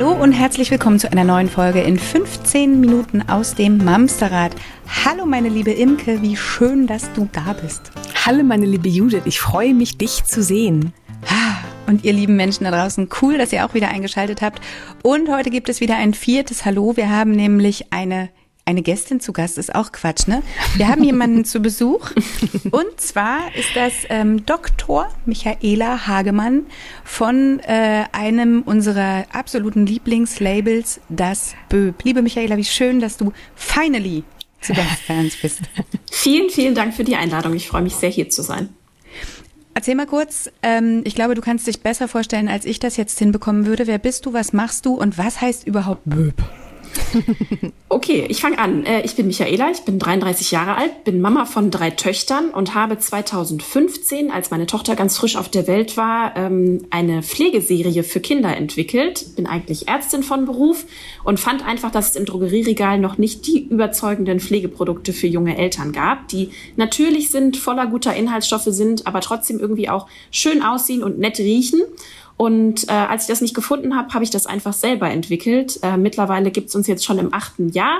Hallo und herzlich willkommen zu einer neuen Folge in 15 Minuten aus dem Mamsterrad. Hallo meine liebe Imke, wie schön, dass du da bist. Hallo meine liebe Judith, ich freue mich, dich zu sehen. Und ihr lieben Menschen da draußen, cool, dass ihr auch wieder eingeschaltet habt. Und heute gibt es wieder ein viertes Hallo. Wir haben nämlich eine eine Gästin zu Gast ist auch Quatsch, ne? Wir haben jemanden zu Besuch und zwar ist das ähm, Dr. Michaela Hagemann von äh, einem unserer absoluten Lieblingslabels, das Böb. Liebe Michaela, wie schön, dass du finally zu Gast bei uns bist. Vielen, vielen Dank für die Einladung. Ich freue mich sehr, hier zu sein. Erzähl mal kurz, ähm, ich glaube, du kannst dich besser vorstellen, als ich das jetzt hinbekommen würde. Wer bist du, was machst du und was heißt überhaupt Böb? Okay, ich fange an. Äh, ich bin Michaela, ich bin 33 Jahre alt, bin Mama von drei Töchtern und habe 2015, als meine Tochter ganz frisch auf der Welt war, ähm, eine Pflegeserie für Kinder entwickelt. Bin eigentlich Ärztin von Beruf und fand einfach, dass es im Drogerieregal noch nicht die überzeugenden Pflegeprodukte für junge Eltern gab, die natürlich sind, voller guter Inhaltsstoffe sind, aber trotzdem irgendwie auch schön aussehen und nett riechen. Und äh, als ich das nicht gefunden habe, habe ich das einfach selber entwickelt. Äh, mittlerweile gibt's uns jetzt schon im achten Jahr.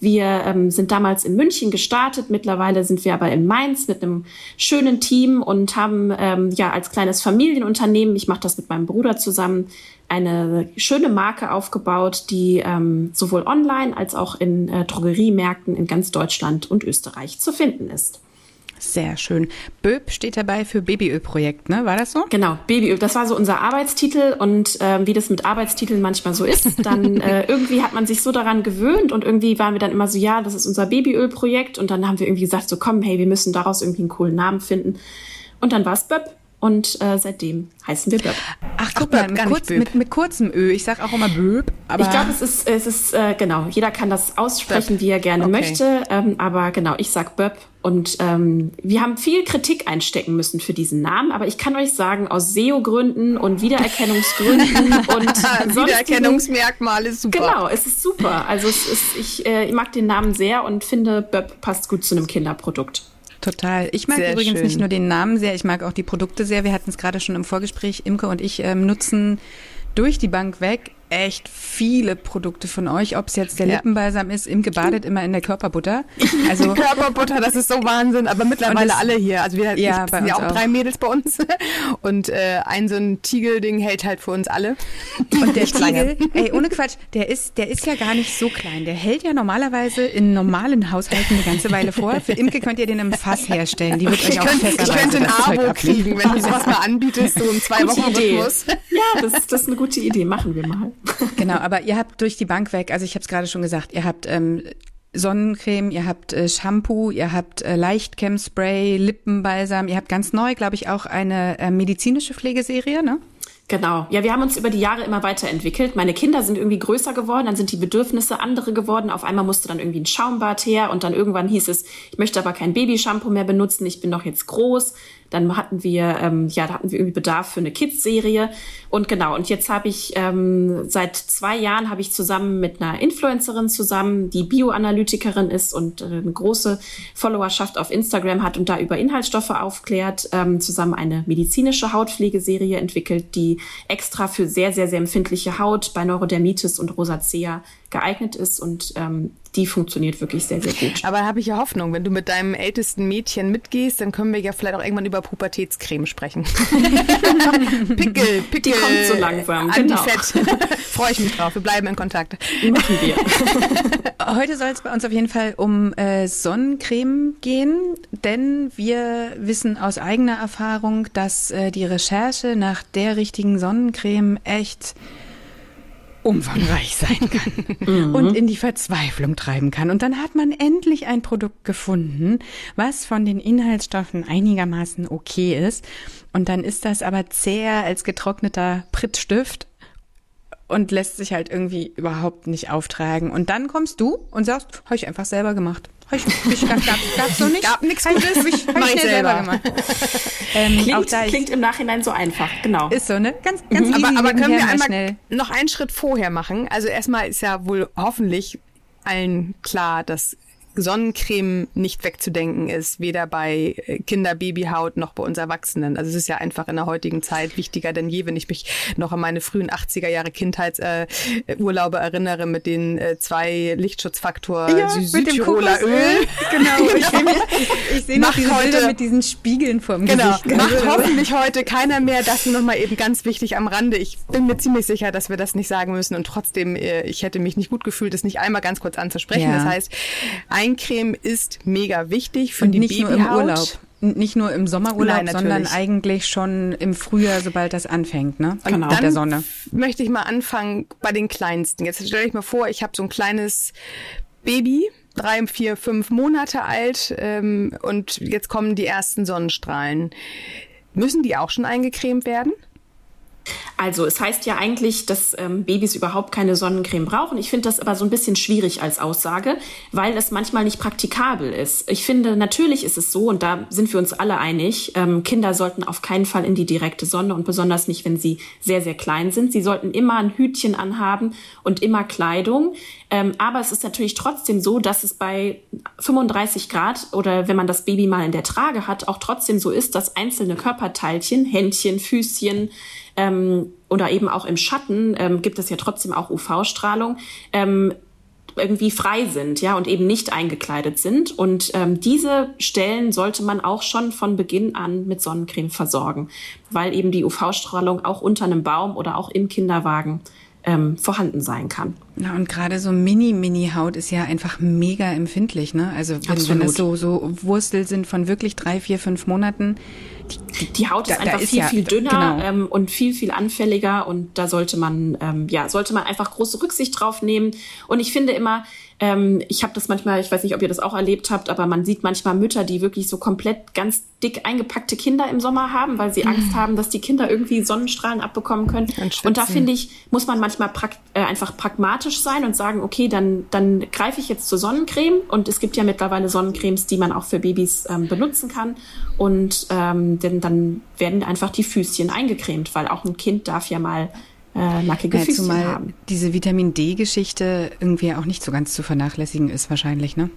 Wir ähm, sind damals in München gestartet. Mittlerweile sind wir aber in Mainz mit einem schönen Team und haben ähm, ja als kleines Familienunternehmen, ich mache das mit meinem Bruder zusammen, eine schöne Marke aufgebaut, die ähm, sowohl online als auch in äh, Drogeriemärkten in ganz Deutschland und Österreich zu finden ist. Sehr schön. Böb steht dabei für Babyölprojekt, ne? War das so? Genau, Babyöl. Das war so unser Arbeitstitel und äh, wie das mit Arbeitstiteln manchmal so ist, dann äh, irgendwie hat man sich so daran gewöhnt und irgendwie waren wir dann immer so, ja, das ist unser Babyölprojekt und dann haben wir irgendwie gesagt, so komm, hey, wir müssen daraus irgendwie einen coolen Namen finden. Und dann war es Böb. Und äh, seitdem heißen wir Böb. Ach, guck mal, mit, kurz, mit, mit, kurzem Ö. Ich sag auch immer Böb. Aber ich glaube, es ist, es ist äh, genau, jeder kann das aussprechen, Böb. wie er gerne okay. möchte. Ähm, aber genau, ich sag Böb. Und ähm, wir haben viel Kritik einstecken müssen für diesen Namen. Aber ich kann euch sagen, aus SEO-Gründen und Wiedererkennungsgründen und Wiedererkennungsmerkmale ist super. Genau, es ist super. Also es ist, ich, äh, ich mag den Namen sehr und finde, Böb passt gut zu einem Kinderprodukt. Total. Ich mag sehr übrigens schön. nicht nur den Namen sehr, ich mag auch die Produkte sehr. Wir hatten es gerade schon im Vorgespräch. Imke und ich ähm, nutzen durch die Bank weg echt viele Produkte von euch, ob es jetzt der ja. Lippenbalsam ist, Imke badet immer in der Körperbutter. Also Körperbutter, das ist so Wahnsinn, aber mittlerweile das, alle hier. Also wir ja, sind ja auch, auch, drei Mädels bei uns und äh, ein so ein Tigelding hält halt für uns alle. Und der Tiegel, ey, ohne Quatsch, der ist, der ist ja gar nicht so klein. Der hält ja normalerweise in normalen Haushalten eine ganze Weile vor. Für Imke könnt ihr den im Fass herstellen. Die wird euch ich auch könnte, Ich könnte ein Abo kriegen, wenn du sowas mal anbietest, so im zwei Wochen Rhythmus. Ja, das, das ist eine gute Idee. Machen wir mal. Genau, aber ihr habt durch die Bank weg, also ich habe es gerade schon gesagt, ihr habt ähm, Sonnencreme, ihr habt äh, Shampoo, ihr habt äh, Leichtcam-Spray, Lippenbalsam, ihr habt ganz neu, glaube ich, auch eine äh, medizinische Pflegeserie, ne? Genau. Ja, wir haben uns über die Jahre immer weiterentwickelt. Meine Kinder sind irgendwie größer geworden, dann sind die Bedürfnisse andere geworden. Auf einmal musste dann irgendwie ein Schaumbad her und dann irgendwann hieß es, ich möchte aber kein Babyshampoo mehr benutzen, ich bin doch jetzt groß. Dann hatten wir, ähm, ja, da hatten wir irgendwie Bedarf für eine Kids-Serie. Und genau, und jetzt habe ich ähm, seit zwei Jahren habe ich zusammen mit einer Influencerin zusammen, die Bioanalytikerin ist und äh, eine große Followerschaft auf Instagram hat und da über Inhaltsstoffe aufklärt, ähm, zusammen eine medizinische Hautpflegeserie entwickelt, die extra für sehr, sehr, sehr empfindliche Haut bei Neurodermitis und Rosacea geeignet ist und ähm, die funktioniert wirklich sehr, sehr gut. Aber da habe ich ja Hoffnung, wenn du mit deinem ältesten Mädchen mitgehst, dann können wir ja vielleicht auch irgendwann über Pubertätscreme sprechen. Pickel, Pickel. Die kommt so langsam. Antifett. Genau. Freue ich mich drauf. Wir bleiben in Kontakt. Machen wir. Heute soll es bei uns auf jeden Fall um äh, Sonnencreme gehen, denn wir wissen aus eigener Erfahrung, dass äh, die Recherche nach der richtigen Sonnencreme echt umfangreich sein kann mhm. und in die Verzweiflung treiben kann. Und dann hat man endlich ein Produkt gefunden, was von den Inhaltsstoffen einigermaßen okay ist. Und dann ist das aber zäher als getrockneter Prittstift und lässt sich halt irgendwie überhaupt nicht auftragen. Und dann kommst du und sagst, habe ich einfach selber gemacht. Hab ich, ich, gab, gab, gab's so nicht. Gab nichts Gutes. Hab ich, hab ich selber. selber gemacht. ähm, klingt, klingt im Nachhinein so einfach, genau. Ist so, ne? Ganz, ganz mhm. easy. Aber, aber können wir einmal schnell. noch einen Schritt vorher machen? Also erstmal ist ja wohl hoffentlich allen klar, dass Sonnencreme nicht wegzudenken ist, weder bei äh, Kinder, Babyhaut noch bei uns Erwachsenen. Also es ist ja einfach in der heutigen Zeit wichtiger denn je, wenn ich mich noch an meine frühen 80er Jahre Kindheitsurlaube äh, erinnere mit den äh, zwei Lichtschutzfaktor ja, Südtiroler Öl. Genau, ich sehe ich, ich seh noch diese heute, Bilder mit diesen Spiegeln vorm genau, Gesicht. Macht also, hoffentlich heute keiner mehr. Das nur noch mal eben ganz wichtig am Rande. Ich bin mir ziemlich sicher, dass wir das nicht sagen müssen und trotzdem, äh, ich hätte mich nicht gut gefühlt, das nicht einmal ganz kurz anzusprechen. Ja. Das heißt, Eincreme ist mega wichtig für und die nicht Babyhaut. Nur im Urlaub. Nicht nur im Sommerurlaub, Nein, sondern eigentlich schon im Frühjahr, sobald das anfängt, ne? Genau. Mit der Sonne. Möchte ich mal anfangen bei den kleinsten. Jetzt stelle ich mir vor, ich habe so ein kleines Baby, drei, vier, fünf Monate alt ähm, und jetzt kommen die ersten Sonnenstrahlen. Müssen die auch schon eingecremt werden? Also es heißt ja eigentlich, dass ähm, Babys überhaupt keine Sonnencreme brauchen. Ich finde das aber so ein bisschen schwierig als Aussage, weil es manchmal nicht praktikabel ist. Ich finde, natürlich ist es so, und da sind wir uns alle einig, ähm, Kinder sollten auf keinen Fall in die direkte Sonne und besonders nicht, wenn sie sehr, sehr klein sind. Sie sollten immer ein Hütchen anhaben und immer Kleidung. Ähm, aber es ist natürlich trotzdem so, dass es bei 35 Grad oder wenn man das Baby mal in der Trage hat, auch trotzdem so ist, dass einzelne Körperteilchen, Händchen, Füßchen, ähm, oder eben auch im Schatten ähm, gibt es ja trotzdem auch UV-Strahlung, ähm, irgendwie frei sind, ja, und eben nicht eingekleidet sind. Und ähm, diese Stellen sollte man auch schon von Beginn an mit Sonnencreme versorgen, weil eben die UV-Strahlung auch unter einem Baum oder auch im Kinderwagen ähm, vorhanden sein kann. Ja, und gerade so Mini-Mini-Haut ist ja einfach mega empfindlich, ne? Also wenn, wenn das so, so Wurstel sind von wirklich drei, vier, fünf Monaten, die, die Haut ist da, einfach ist viel, ja, viel dünner genau. ähm, und viel, viel anfälliger und da sollte man, ähm, ja, sollte man einfach große Rücksicht drauf nehmen. Und ich finde immer, ähm, ich habe das manchmal, ich weiß nicht, ob ihr das auch erlebt habt, aber man sieht manchmal Mütter, die wirklich so komplett ganz dick eingepackte Kinder im Sommer haben, weil sie mhm. Angst haben, dass die Kinder irgendwie Sonnenstrahlen abbekommen können. Und da finde ich, muss man manchmal prakt äh, einfach pragmatisch sein und sagen, okay, dann, dann greife ich jetzt zur Sonnencreme. Und es gibt ja mittlerweile Sonnencremes, die man auch für Babys ähm, benutzen kann. Und ähm, denn dann werden einfach die Füßchen eingecremt, weil auch ein Kind darf ja mal äh, nackige ja, Füßchen zumal haben. Diese Vitamin D-Geschichte irgendwie auch nicht so ganz zu vernachlässigen ist wahrscheinlich, ne?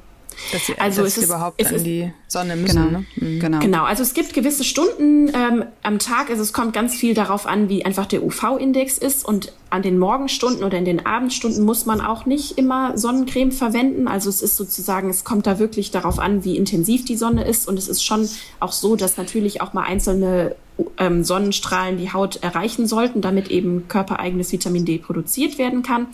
Dass sie, also dass es ist, überhaupt es an die Sonne müssen. Genau, ne? mhm. genau. genau. Also es gibt gewisse Stunden ähm, am Tag. Also es kommt ganz viel darauf an, wie einfach der UV-Index ist. Und an den Morgenstunden oder in den Abendstunden muss man auch nicht immer Sonnencreme verwenden. Also es ist sozusagen, es kommt da wirklich darauf an, wie intensiv die Sonne ist. Und es ist schon auch so, dass natürlich auch mal einzelne ähm, Sonnenstrahlen die Haut erreichen sollten, damit eben körpereigenes Vitamin D produziert werden kann.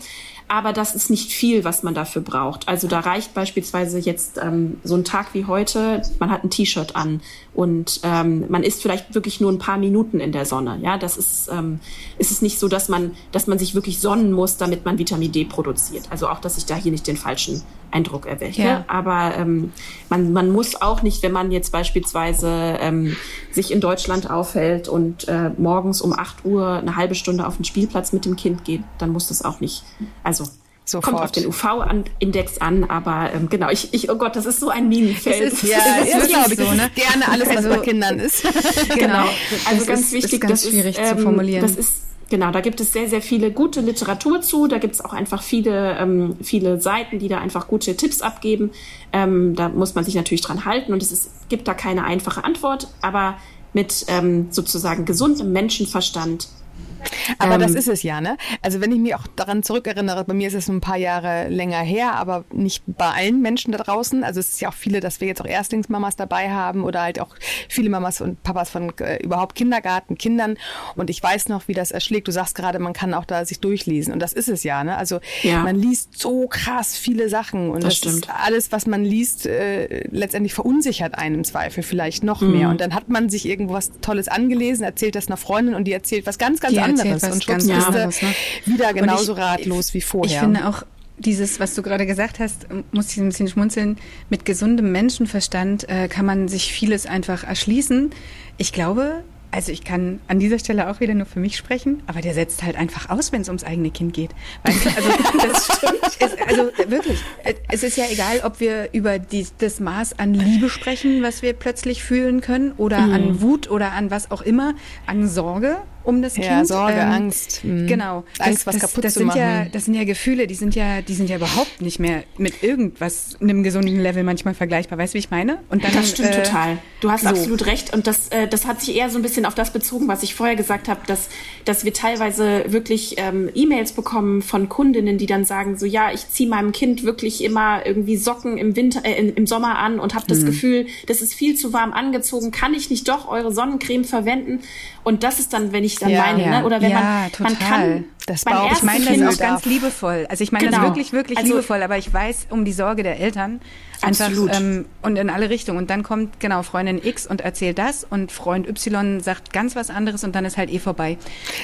Aber das ist nicht viel, was man dafür braucht. Also da reicht beispielsweise jetzt ähm, so ein Tag wie heute, man hat ein T-Shirt an und ähm, man ist vielleicht wirklich nur ein paar Minuten in der Sonne. Ja, das ist, ähm, ist es nicht so, dass man, dass man sich wirklich sonnen muss, damit man Vitamin D produziert. Also auch, dass ich da hier nicht den falschen Eindruck erwecke. Ja. Aber ähm, man, man muss auch nicht, wenn man jetzt beispielsweise ähm, sich in Deutschland aufhält und äh, morgens um 8 Uhr eine halbe Stunde auf den Spielplatz mit dem Kind geht, dann muss das auch nicht. Also Sofort. Kommt auf den UV-Index an, aber ähm, genau, ich, ich, oh Gott, das ist so ein Minenfeld. Ist, ja, das ist, ist wirklich so, ne? Gerne alles, was also, bei Kindern ist. genau. genau. Also das ganz wichtig, ist ganz das schwierig ist, ähm, zu formulieren. Das ist Genau, da gibt es sehr, sehr viele gute Literatur zu. Da gibt es auch einfach viele, ähm, viele Seiten, die da einfach gute Tipps abgeben. Ähm, da muss man sich natürlich dran halten und es ist, gibt da keine einfache Antwort, aber mit ähm, sozusagen gesundem Menschenverstand aber ähm, das ist es ja, ne? Also wenn ich mich auch daran zurückerinnere, bei mir ist es ein paar Jahre länger her, aber nicht bei allen Menschen da draußen. Also es ist ja auch viele, dass wir jetzt auch Erstlingsmamas dabei haben oder halt auch viele Mamas und Papas von äh, überhaupt Kindergarten, Kindern. Und ich weiß noch, wie das erschlägt. Du sagst gerade, man kann auch da sich durchlesen. Und das ist es ja, ne? Also ja. man liest so krass viele Sachen. Und das, das alles, was man liest, äh, letztendlich verunsichert einen im Zweifel vielleicht noch mhm. mehr. Und dann hat man sich irgendwas Tolles angelesen, erzählt das einer Freundin und die erzählt was ganz, ganz die anderes anderes und schwupps anderes, ne? wieder genauso ich, ratlos wie vorher. Ich finde auch dieses, was du gerade gesagt hast, muss ich ein bisschen schmunzeln. Mit gesundem Menschenverstand äh, kann man sich vieles einfach erschließen. Ich glaube, also ich kann an dieser Stelle auch wieder nur für mich sprechen, aber der setzt halt einfach aus, wenn es ums eigene Kind geht. Weißt du, also das stimmt. also wirklich, es ist ja egal, ob wir über die, das Maß an Liebe sprechen, was wir plötzlich fühlen können, oder mhm. an Wut oder an was auch immer, an Sorge um das ja, Kind. Sorge, ähm, Angst. Mh. Genau. Angst, das, was kaputt das zu sind machen. Ja, das sind ja Gefühle, die sind ja, die sind ja überhaupt nicht mehr mit irgendwas, einem gesunden Level manchmal vergleichbar. Weißt du, wie ich meine? Und dann, das stimmt äh, total. Du hast so. absolut recht. Und das, äh, das hat sich eher so ein bisschen auf das bezogen, was ich vorher gesagt habe, dass, dass wir teilweise wirklich ähm, E-Mails bekommen von Kundinnen, die dann sagen, so ja, ich ziehe meinem Kind wirklich immer irgendwie Socken im Winter, äh, im Sommer an und habe das mhm. Gefühl, das ist viel zu warm angezogen. Kann ich nicht doch eure Sonnencreme verwenden? Und das ist dann, wenn ich dann ja, meine, ja. ne? oder wenn ja, man, total. man kann, das Bauch, ich meine das auch ganz liebevoll. Also ich meine genau. das wirklich, wirklich also, liebevoll, aber ich weiß um die Sorge der Eltern einfach ähm, und in alle Richtungen. Und dann kommt genau Freundin X und erzählt das und Freund Y sagt ganz was anderes und dann ist halt eh vorbei.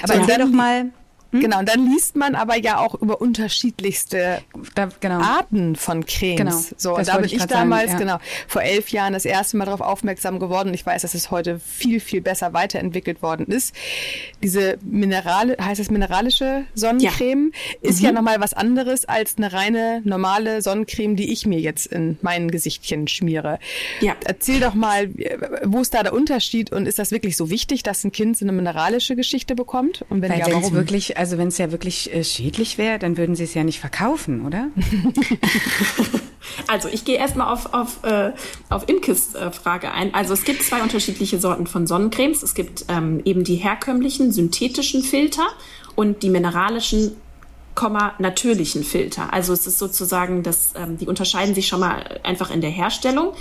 Aber so, erzähl doch mal, hm? Genau, und dann liest man aber ja auch über unterschiedlichste da, genau. Arten von Cremes. Genau, so, und da bin ich, ich damals, sagen, ja. genau, vor elf Jahren das erste Mal darauf aufmerksam geworden. Ich weiß, dass es heute viel, viel besser weiterentwickelt worden ist. Diese Minerale, heißt es mineralische Sonnencreme, ja. ist mhm. ja nochmal was anderes als eine reine normale Sonnencreme, die ich mir jetzt in mein Gesichtchen schmiere. Ja. Erzähl doch mal, wo ist da der Unterschied und ist das wirklich so wichtig, dass ein Kind so eine mineralische Geschichte bekommt? Und wenn Weil ja, warum? wirklich also wenn es ja wirklich äh, schädlich wäre, dann würden sie es ja nicht verkaufen, oder? also ich gehe erstmal auf, auf, äh, auf Imkes äh, Frage ein. Also es gibt zwei unterschiedliche Sorten von Sonnencremes. Es gibt ähm, eben die herkömmlichen synthetischen Filter und die mineralischen natürlichen Filter. Also es ist sozusagen, dass ähm, die unterscheiden sich schon mal einfach in der Herstellung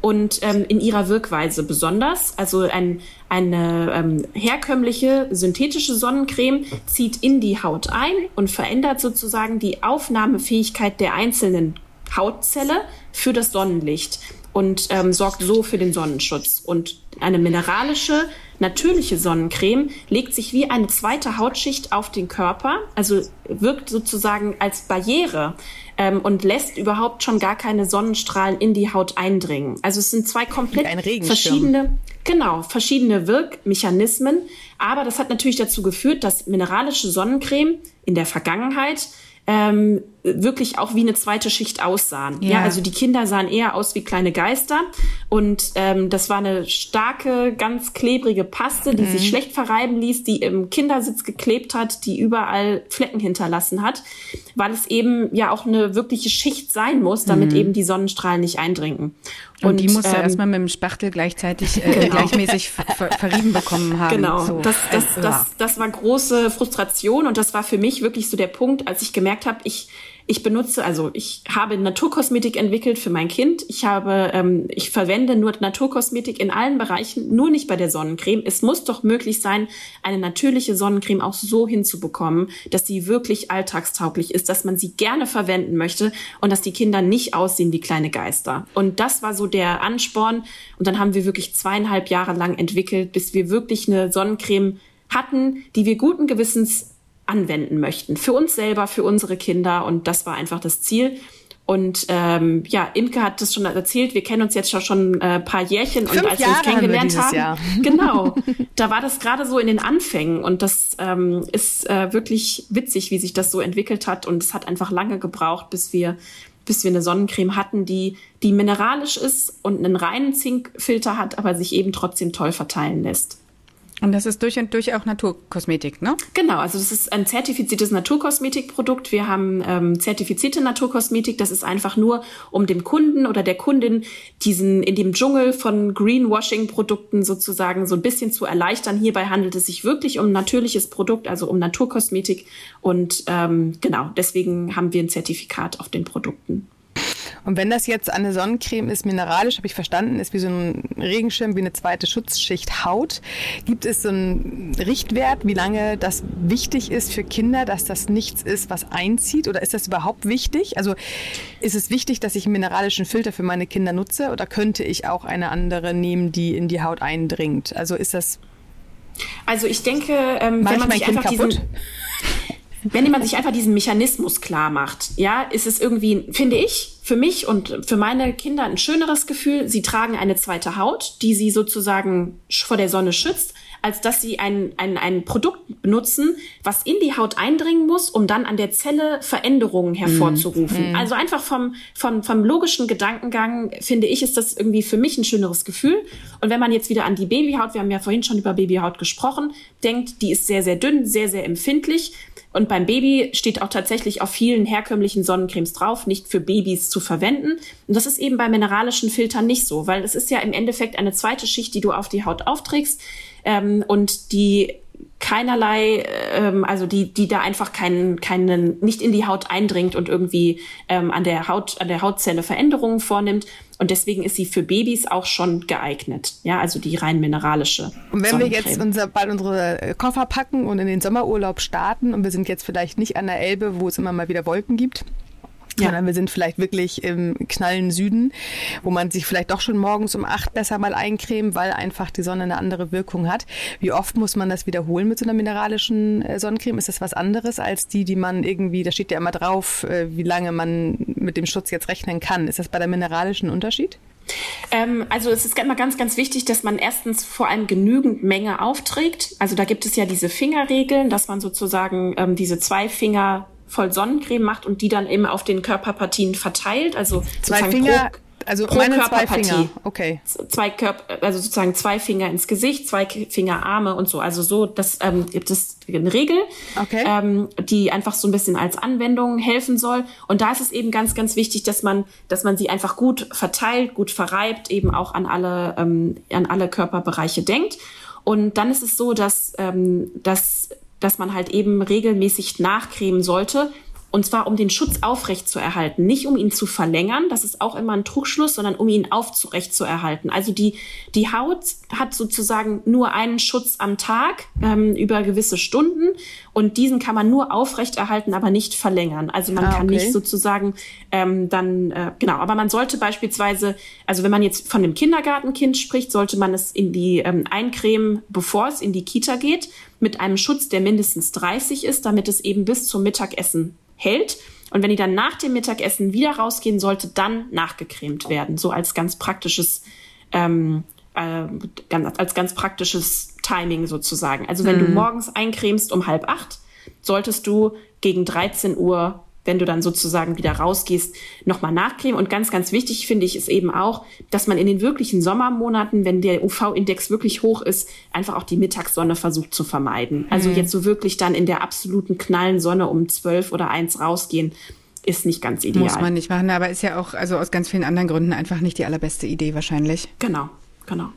und ähm, in ihrer Wirkweise besonders. Also ein, eine ähm, herkömmliche synthetische Sonnencreme zieht in die Haut ein und verändert sozusagen die Aufnahmefähigkeit der einzelnen Hautzelle für das Sonnenlicht und ähm, sorgt so für den Sonnenschutz. Und eine mineralische, natürliche Sonnencreme legt sich wie eine zweite Hautschicht auf den Körper, also wirkt sozusagen als Barriere ähm, und lässt überhaupt schon gar keine Sonnenstrahlen in die Haut eindringen. Also es sind zwei komplett verschiedene, genau, verschiedene Wirkmechanismen. Aber das hat natürlich dazu geführt, dass mineralische Sonnencreme in der Vergangenheit ähm, wirklich auch wie eine zweite Schicht aussahen. Ja. ja. also die Kinder sahen eher aus wie kleine Geister und ähm, das war eine starke, ganz klebrige Paste, die mhm. sich schlecht verreiben ließ, die im Kindersitz geklebt hat, die überall Flecken hinterlassen hat, weil es eben ja auch eine wirkliche Schicht sein muss, damit mhm. eben die Sonnenstrahlen nicht eindringen. Und, und die musste ähm, erstmal mit dem Spachtel gleichzeitig äh, genau. gleichmäßig ver verrieben bekommen haben. Genau, so. das, das, das, das war große Frustration und das war für mich wirklich so der Punkt, als ich gemerkt habe, ich ich benutze, also ich habe Naturkosmetik entwickelt für mein Kind. Ich habe, ähm, ich verwende nur Naturkosmetik in allen Bereichen, nur nicht bei der Sonnencreme. Es muss doch möglich sein, eine natürliche Sonnencreme auch so hinzubekommen, dass sie wirklich alltagstauglich ist, dass man sie gerne verwenden möchte und dass die Kinder nicht aussehen wie kleine Geister. Und das war so der Ansporn. Und dann haben wir wirklich zweieinhalb Jahre lang entwickelt, bis wir wirklich eine Sonnencreme hatten, die wir guten Gewissens anwenden möchten. Für uns selber, für unsere Kinder. Und das war einfach das Ziel. Und ähm, ja, Imke hat das schon erzählt, wir kennen uns jetzt schon ein äh, paar Jährchen Fünf und als Jahre wir uns kennengelernt haben, Jahr. genau, da war das gerade so in den Anfängen und das ähm, ist äh, wirklich witzig, wie sich das so entwickelt hat und es hat einfach lange gebraucht, bis wir bis wir eine Sonnencreme hatten, die die mineralisch ist und einen reinen Zinkfilter hat, aber sich eben trotzdem toll verteilen lässt. Und das ist durch und durch auch Naturkosmetik, ne? Genau, also das ist ein zertifiziertes Naturkosmetikprodukt. Wir haben ähm, zertifizierte Naturkosmetik. Das ist einfach nur, um dem Kunden oder der Kundin diesen in dem Dschungel von Greenwashing-Produkten sozusagen so ein bisschen zu erleichtern. Hierbei handelt es sich wirklich um ein natürliches Produkt, also um Naturkosmetik. Und ähm, genau, deswegen haben wir ein Zertifikat auf den Produkten. Und wenn das jetzt eine Sonnencreme ist, mineralisch, habe ich verstanden, ist wie so ein Regenschirm, wie eine zweite Schutzschicht Haut. Gibt es so einen Richtwert, wie lange das wichtig ist für Kinder, dass das nichts ist, was einzieht? Oder ist das überhaupt wichtig? Also ist es wichtig, dass ich einen mineralischen Filter für meine Kinder nutze? Oder könnte ich auch eine andere nehmen, die in die Haut eindringt? Also ist das also ich denke, ähm, wenn man sich einfach kaputt? diesen wenn man sich einfach diesen Mechanismus klar macht, ja, ist es irgendwie, finde ich, für mich und für meine Kinder ein schöneres Gefühl. Sie tragen eine zweite Haut, die sie sozusagen vor der Sonne schützt, als dass sie ein, ein, ein Produkt benutzen, was in die Haut eindringen muss, um dann an der Zelle Veränderungen hervorzurufen. Mhm. Also einfach vom, vom, vom logischen Gedankengang, finde ich, ist das irgendwie für mich ein schöneres Gefühl. Und wenn man jetzt wieder an die Babyhaut, wir haben ja vorhin schon über Babyhaut gesprochen, denkt, die ist sehr, sehr dünn, sehr, sehr empfindlich. Und beim Baby steht auch tatsächlich auf vielen herkömmlichen Sonnencremes drauf, nicht für Babys zu verwenden. Und das ist eben bei mineralischen Filtern nicht so, weil es ist ja im Endeffekt eine zweite Schicht, die du auf die Haut aufträgst ähm, und die keinerlei, ähm, also die, die da einfach keinen, keinen, nicht in die Haut eindringt und irgendwie ähm, an der Haut, an der Hautzelle Veränderungen vornimmt. Und deswegen ist sie für Babys auch schon geeignet. Ja, also die rein mineralische. Und wenn wir jetzt unser, bald unsere Koffer packen und in den Sommerurlaub starten und wir sind jetzt vielleicht nicht an der Elbe, wo es immer mal wieder Wolken gibt. Sondern wir sind vielleicht wirklich im knallen Süden, wo man sich vielleicht doch schon morgens um acht besser mal eincremen, weil einfach die Sonne eine andere Wirkung hat. Wie oft muss man das wiederholen mit so einer mineralischen äh, Sonnencreme? Ist das was anderes als die, die man irgendwie, da steht ja immer drauf, äh, wie lange man mit dem Schutz jetzt rechnen kann. Ist das bei der mineralischen Unterschied? Ähm, also es ist immer ganz, ganz wichtig, dass man erstens vor allem genügend Menge aufträgt. Also da gibt es ja diese Fingerregeln, dass man sozusagen ähm, diese zwei Finger voll Sonnencreme macht und die dann eben auf den Körperpartien verteilt. Also zwei Finger, pro, also pro meine zwei Finger. Okay. Zwei Körper, also sozusagen zwei Finger ins Gesicht, zwei Finger Arme und so. Also so, das ähm, gibt es eine Regel, okay. ähm, die einfach so ein bisschen als Anwendung helfen soll. Und da ist es eben ganz, ganz wichtig, dass man, dass man sie einfach gut verteilt, gut verreibt, eben auch an alle, ähm, an alle Körperbereiche denkt. Und dann ist es so, dass, ähm, dass dass man halt eben regelmäßig nachcremen sollte. Und zwar um den Schutz aufrecht zu erhalten, nicht um ihn zu verlängern, das ist auch immer ein Trugschluss, sondern um ihn aufrecht zu erhalten. Also die, die Haut hat sozusagen nur einen Schutz am Tag ähm, über gewisse Stunden und diesen kann man nur aufrecht erhalten, aber nicht verlängern. Also man ah, kann nicht sozusagen ähm, dann, äh, genau, aber man sollte beispielsweise, also wenn man jetzt von einem Kindergartenkind spricht, sollte man es in die ähm, eincremen, bevor es in die Kita geht mit einem Schutz, der mindestens 30 ist, damit es eben bis zum Mittagessen hält. Und wenn die dann nach dem Mittagessen wieder rausgehen sollte, dann nachgecremt werden. So als ganz praktisches, ähm, äh, als ganz praktisches Timing sozusagen. Also wenn mhm. du morgens eincremst um halb acht, solltest du gegen 13 Uhr wenn du dann sozusagen wieder rausgehst, nochmal nachcremen. Und ganz, ganz wichtig finde ich ist eben auch, dass man in den wirklichen Sommermonaten, wenn der UV-Index wirklich hoch ist, einfach auch die Mittagssonne versucht zu vermeiden. Also mhm. jetzt so wirklich dann in der absoluten knallen Sonne um zwölf oder eins rausgehen, ist nicht ganz ideal. Muss man nicht machen, aber ist ja auch, also aus ganz vielen anderen Gründen einfach nicht die allerbeste Idee wahrscheinlich. Genau, genau.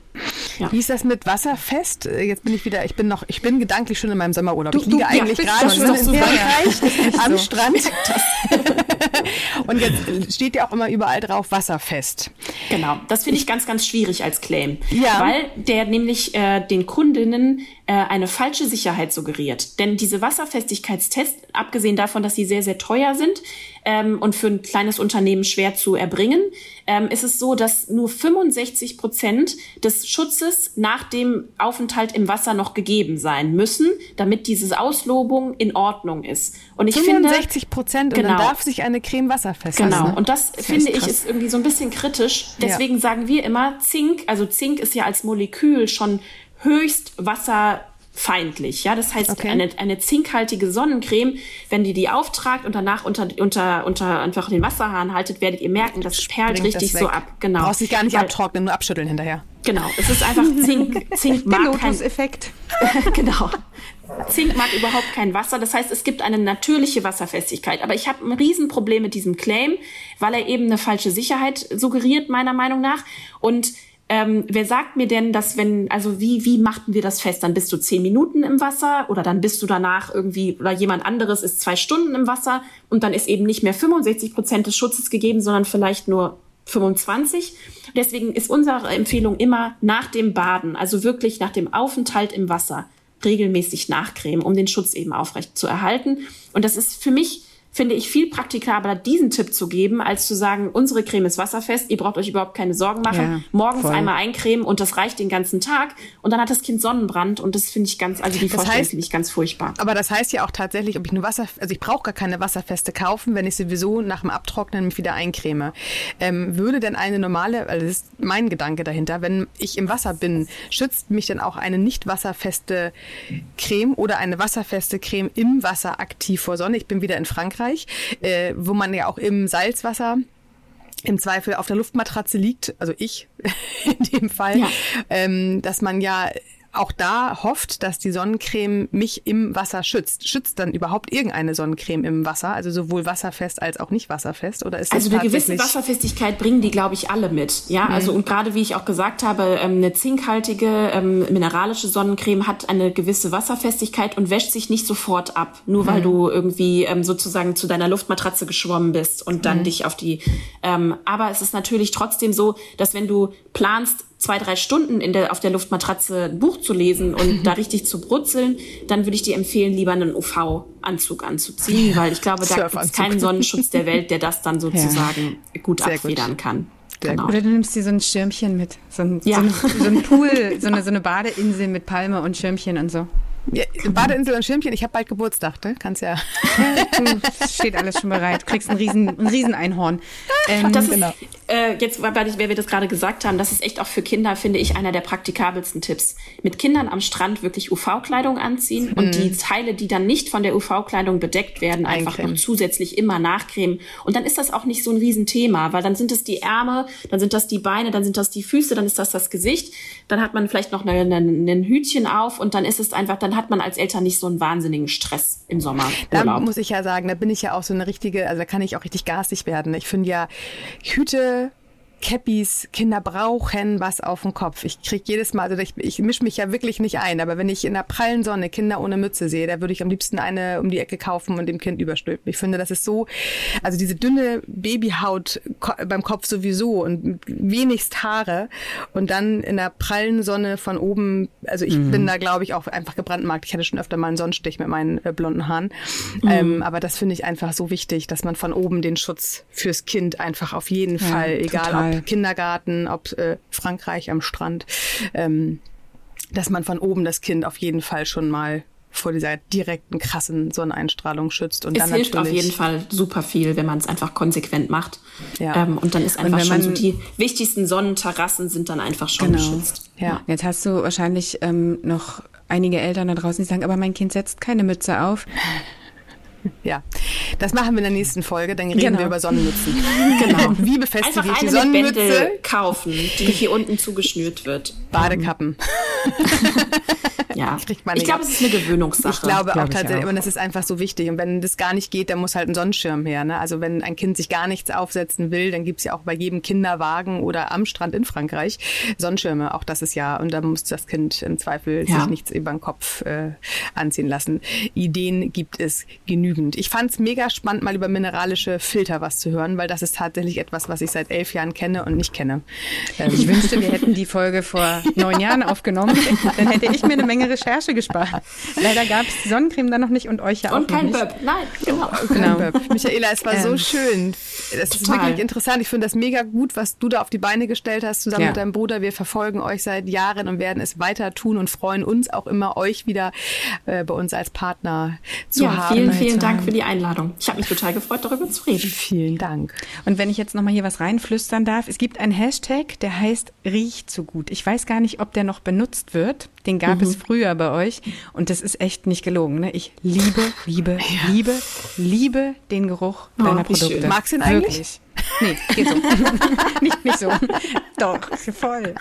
Ja. Wie ist das mit wasserfest? Äh, jetzt bin ich wieder, ich bin noch, ich bin gedanklich schon in meinem Sommerurlaub. Du, ich liege du, eigentlich ja, gerade schon in Frankreich am so. Strand. Und jetzt steht ja auch immer überall drauf wasserfest. Genau, das finde ich ganz, ganz schwierig als Claim. Ja. Weil der nämlich äh, den Kundinnen äh, eine falsche Sicherheit suggeriert. Denn diese Wasserfestigkeitstests, abgesehen davon, dass sie sehr, sehr teuer sind ähm, und für ein kleines Unternehmen schwer zu erbringen, ähm, ist es so, dass nur 65 Prozent des Schutzes nach dem Aufenthalt im Wasser noch gegeben sein müssen, damit diese Auslobung in Ordnung ist. Und ich 65 Prozent genau, und dann darf sich eine Creme wasserfest Genau. Und das, das finde ich ist irgendwie so ein bisschen kritisch. Deswegen ja. sagen wir immer Zink. Also Zink ist ja als Molekül schon höchst wasserfeindlich. Ja, das heißt, okay. eine, eine zinkhaltige Sonnencreme, wenn ihr die auftragt und danach unter, unter, unter einfach den Wasserhahn haltet, werdet ihr merken, das perlt Springt richtig das so ab. Genau. Du brauchst dich gar nicht Weil, abtrocknen, nur abschütteln hinterher. Genau. Es ist einfach Zink. Zink mag kein Effekt. genau. Zink mag überhaupt kein Wasser. Das heißt, es gibt eine natürliche Wasserfestigkeit. Aber ich habe ein Riesenproblem mit diesem Claim, weil er eben eine falsche Sicherheit suggeriert, meiner Meinung nach. Und ähm, wer sagt mir denn, dass wenn, also wie, wie machten wir das fest? Dann bist du zehn Minuten im Wasser oder dann bist du danach irgendwie, oder jemand anderes ist zwei Stunden im Wasser und dann ist eben nicht mehr 65 Prozent des Schutzes gegeben, sondern vielleicht nur 25. Deswegen ist unsere Empfehlung immer nach dem Baden, also wirklich nach dem Aufenthalt im Wasser, regelmäßig nachcremen, um den Schutz eben aufrecht zu erhalten. Und das ist für mich finde ich viel praktikabler, diesen Tipp zu geben, als zu sagen, unsere Creme ist wasserfest, ihr braucht euch überhaupt keine Sorgen machen. Ja, Morgens voll. einmal eincremen und das reicht den ganzen Tag. Und dann hat das Kind Sonnenbrand und das finde ich ganz, also die das Vorstellung finde ich ganz furchtbar. Aber das heißt ja auch tatsächlich, ob ich nur Wasser, also ich brauche gar keine wasserfeste kaufen, wenn ich sowieso nach dem Abtrocknen mich wieder eincreme. Ähm, würde denn eine normale, also das ist mein Gedanke dahinter, wenn ich im Wasser bin, schützt mich denn auch eine nicht wasserfeste Creme oder eine wasserfeste Creme im Wasser aktiv vor Sonne? Ich bin wieder in Frankreich, äh, wo man ja auch im Salzwasser im Zweifel auf der Luftmatratze liegt, also ich in dem Fall, ja. ähm, dass man ja auch da hofft, dass die Sonnencreme mich im Wasser schützt. Schützt dann überhaupt irgendeine Sonnencreme im Wasser, also sowohl wasserfest als auch nicht wasserfest? Oder ist das also eine gewisse Wasserfestigkeit bringen die, glaube ich, alle mit. Ja, mhm. also und gerade wie ich auch gesagt habe, ähm, eine zinkhaltige ähm, mineralische Sonnencreme hat eine gewisse Wasserfestigkeit und wäscht sich nicht sofort ab, nur weil mhm. du irgendwie ähm, sozusagen zu deiner Luftmatratze geschwommen bist und dann mhm. dich auf die. Ähm, aber es ist natürlich trotzdem so, dass wenn du planst, zwei, drei Stunden in der, auf der Luftmatratze ein Buch zu lesen und da richtig zu brutzeln, dann würde ich dir empfehlen, lieber einen UV-Anzug anzuziehen, weil ich glaube, da gibt es keinen Sonnenschutz der Welt, der das dann sozusagen ja. gut Sehr abfedern gut. kann. Genau. Oder du nimmst dir so ein Schirmchen mit, so ein, ja. so, ein, so ein Pool, so eine, so eine Badeinsel mit Palme und Schirmchen und so. Ja, Badeinsel und Schirmchen, ich habe bald Geburtstag, ne? Kannst ja. steht alles schon bereit. Du kriegst ein riesen, ein riesen Einhorn. Ähm, das ist, genau. äh, jetzt, weil, wir das gerade gesagt haben, das ist echt auch für Kinder, finde ich, einer der praktikabelsten Tipps. Mit Kindern am Strand wirklich UV-Kleidung anziehen mhm. und die Teile, die dann nicht von der UV-Kleidung bedeckt werden, einfach noch zusätzlich immer nachcremen. Und dann ist das auch nicht so ein Riesenthema, weil dann sind es die Ärmel, dann sind das die Beine, dann sind das die Füße, dann ist das das Gesicht, dann hat man vielleicht noch ein Hütchen auf und dann ist es einfach, dann hat man als Eltern nicht so einen wahnsinnigen Stress im Sommer. Da muss ich ja sagen, da bin ich ja auch so eine richtige, also da kann ich auch richtig garstig werden. Ich finde ja Hüte Cappies, Kinder brauchen was auf dem Kopf. Ich krieg jedes Mal, also ich, ich mische mich ja wirklich nicht ein, aber wenn ich in der prallen Sonne Kinder ohne Mütze sehe, da würde ich am liebsten eine um die Ecke kaufen und dem Kind überstülpen. Ich finde, das ist so, also diese dünne Babyhaut beim Kopf sowieso und wenigst Haare und dann in der prallen Sonne von oben, also ich mhm. bin da glaube ich auch einfach gebrandmarkt. Ich hatte schon öfter mal einen Sonnenstich mit meinen äh, blonden Haaren, mhm. ähm, aber das finde ich einfach so wichtig, dass man von oben den Schutz fürs Kind einfach auf jeden ja, Fall, egal total. ob Kindergarten, ob äh, Frankreich am Strand, ähm, dass man von oben das Kind auf jeden Fall schon mal vor dieser direkten krassen Sonneneinstrahlung schützt. Und es dann hilft auf jeden Fall super viel, wenn man es einfach konsequent macht. Ja. Ähm, und dann ist einfach schon so die wichtigsten Sonnenterrassen sind dann einfach schon genau. geschützt. Ja. Jetzt hast du wahrscheinlich ähm, noch einige Eltern da draußen, die sagen, aber mein Kind setzt keine Mütze auf. Ja, das machen wir in der nächsten Folge, dann reden genau. wir über Sonnenmützen. Genau. Wie befestige Einfach ich die Sonnenmütze? kaufen, die hier unten zugeschnürt wird. Badekappen. ja, ich glaube, es ist eine Gewöhnungssache. Ich glaube glaub auch tatsächlich, aber das ist einfach so wichtig. Und wenn das gar nicht geht, dann muss halt ein Sonnenschirm her. Ne? Also wenn ein Kind sich gar nichts aufsetzen will, dann gibt's ja auch bei jedem Kinderwagen oder am Strand in Frankreich Sonnenschirme. Auch das ist ja, und da muss das Kind im Zweifel ja. sich nichts über den Kopf äh, anziehen lassen. Ideen gibt es genügend. Ich fand's mega spannend, mal über mineralische Filter was zu hören, weil das ist tatsächlich etwas, was ich seit elf Jahren kenne und nicht kenne. Ähm, ich wünschte, wir hätten die Folge vor neun Jahren aufgenommen. Dann hätte ich mir eine Menge Recherche gespart. Leider gab es die Sonnencreme dann noch nicht und euch ja auch Und kein nicht. Böb. Nein, genau. genau. Michaela, es war ähm, so schön. Das total. ist wirklich interessant. Ich finde das mega gut, was du da auf die Beine gestellt hast, zusammen ja. mit deinem Bruder. Wir verfolgen euch seit Jahren und werden es weiter tun und freuen uns auch immer, euch wieder äh, bei uns als Partner zu ja, haben. Vielen, vielen Dank für die Einladung. Ich habe mich total gefreut, darüber zu reden. Vielen Dank. Und wenn ich jetzt nochmal hier was reinflüstern darf, es gibt einen Hashtag, der heißt riecht so gut. Ich weiß gar nicht, ob der noch benutzt wird. Den gab mhm. es früher bei euch und das ist echt nicht gelogen. Ne? Ich liebe, liebe, ja. liebe, liebe den Geruch oh, deiner Produkte. Schön. Magst du ihn eigentlich? Nee, geht so. nicht, nicht so. Doch, voll. Doch, voll.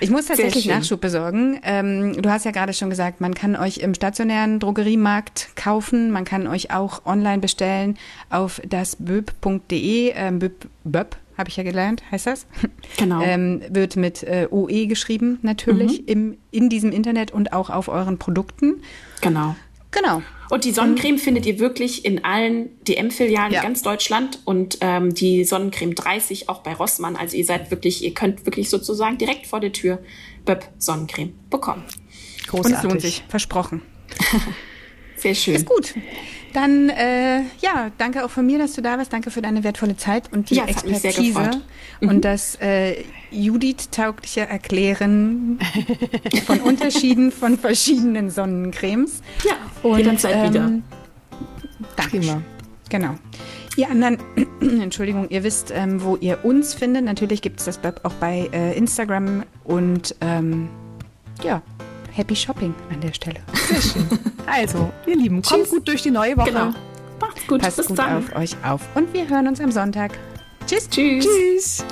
Ich muss tatsächlich Nachschub besorgen. Ähm, du hast ja gerade schon gesagt, man kann euch im stationären Drogeriemarkt kaufen. Man kann euch auch online bestellen auf dasböb.de. Ähm, Böb, Böb habe ich ja gelernt, heißt das? Genau. Ähm, wird mit äh, OE geschrieben, natürlich, mhm. im, in diesem Internet und auch auf euren Produkten. Genau. Genau. Und die Sonnencreme und, findet ihr wirklich in allen DM-Filialen ja. ganz Deutschland und ähm, die Sonnencreme 30 auch bei Rossmann. Also ihr seid wirklich, ihr könnt wirklich sozusagen direkt vor der Tür Böb Sonnencreme bekommen. Großartig. Und es lohnt sich, versprochen. Sehr schön. Ist gut. Dann, äh, ja, danke auch von mir, dass du da warst. Danke für deine wertvolle Zeit und die Ja, gefreut. Mhm. und das äh, Judith-taugliche Erklären von Unterschieden von verschiedenen Sonnencremes. Ja, Und, jederzeit wieder. ähm, Danke. Prima. Genau. Ihr anderen, Entschuldigung, ihr wisst, ähm, wo ihr uns findet. Natürlich gibt es das auch bei äh, Instagram und ähm, ja, Happy Shopping an der Stelle. Also, ihr Lieben, kommt Tschüss. gut durch die neue Woche. Genau. Macht's gut. Passt Bis gut dann. auf euch auf und wir hören uns am Sonntag. Tschüss. Tschüss. Tschüss.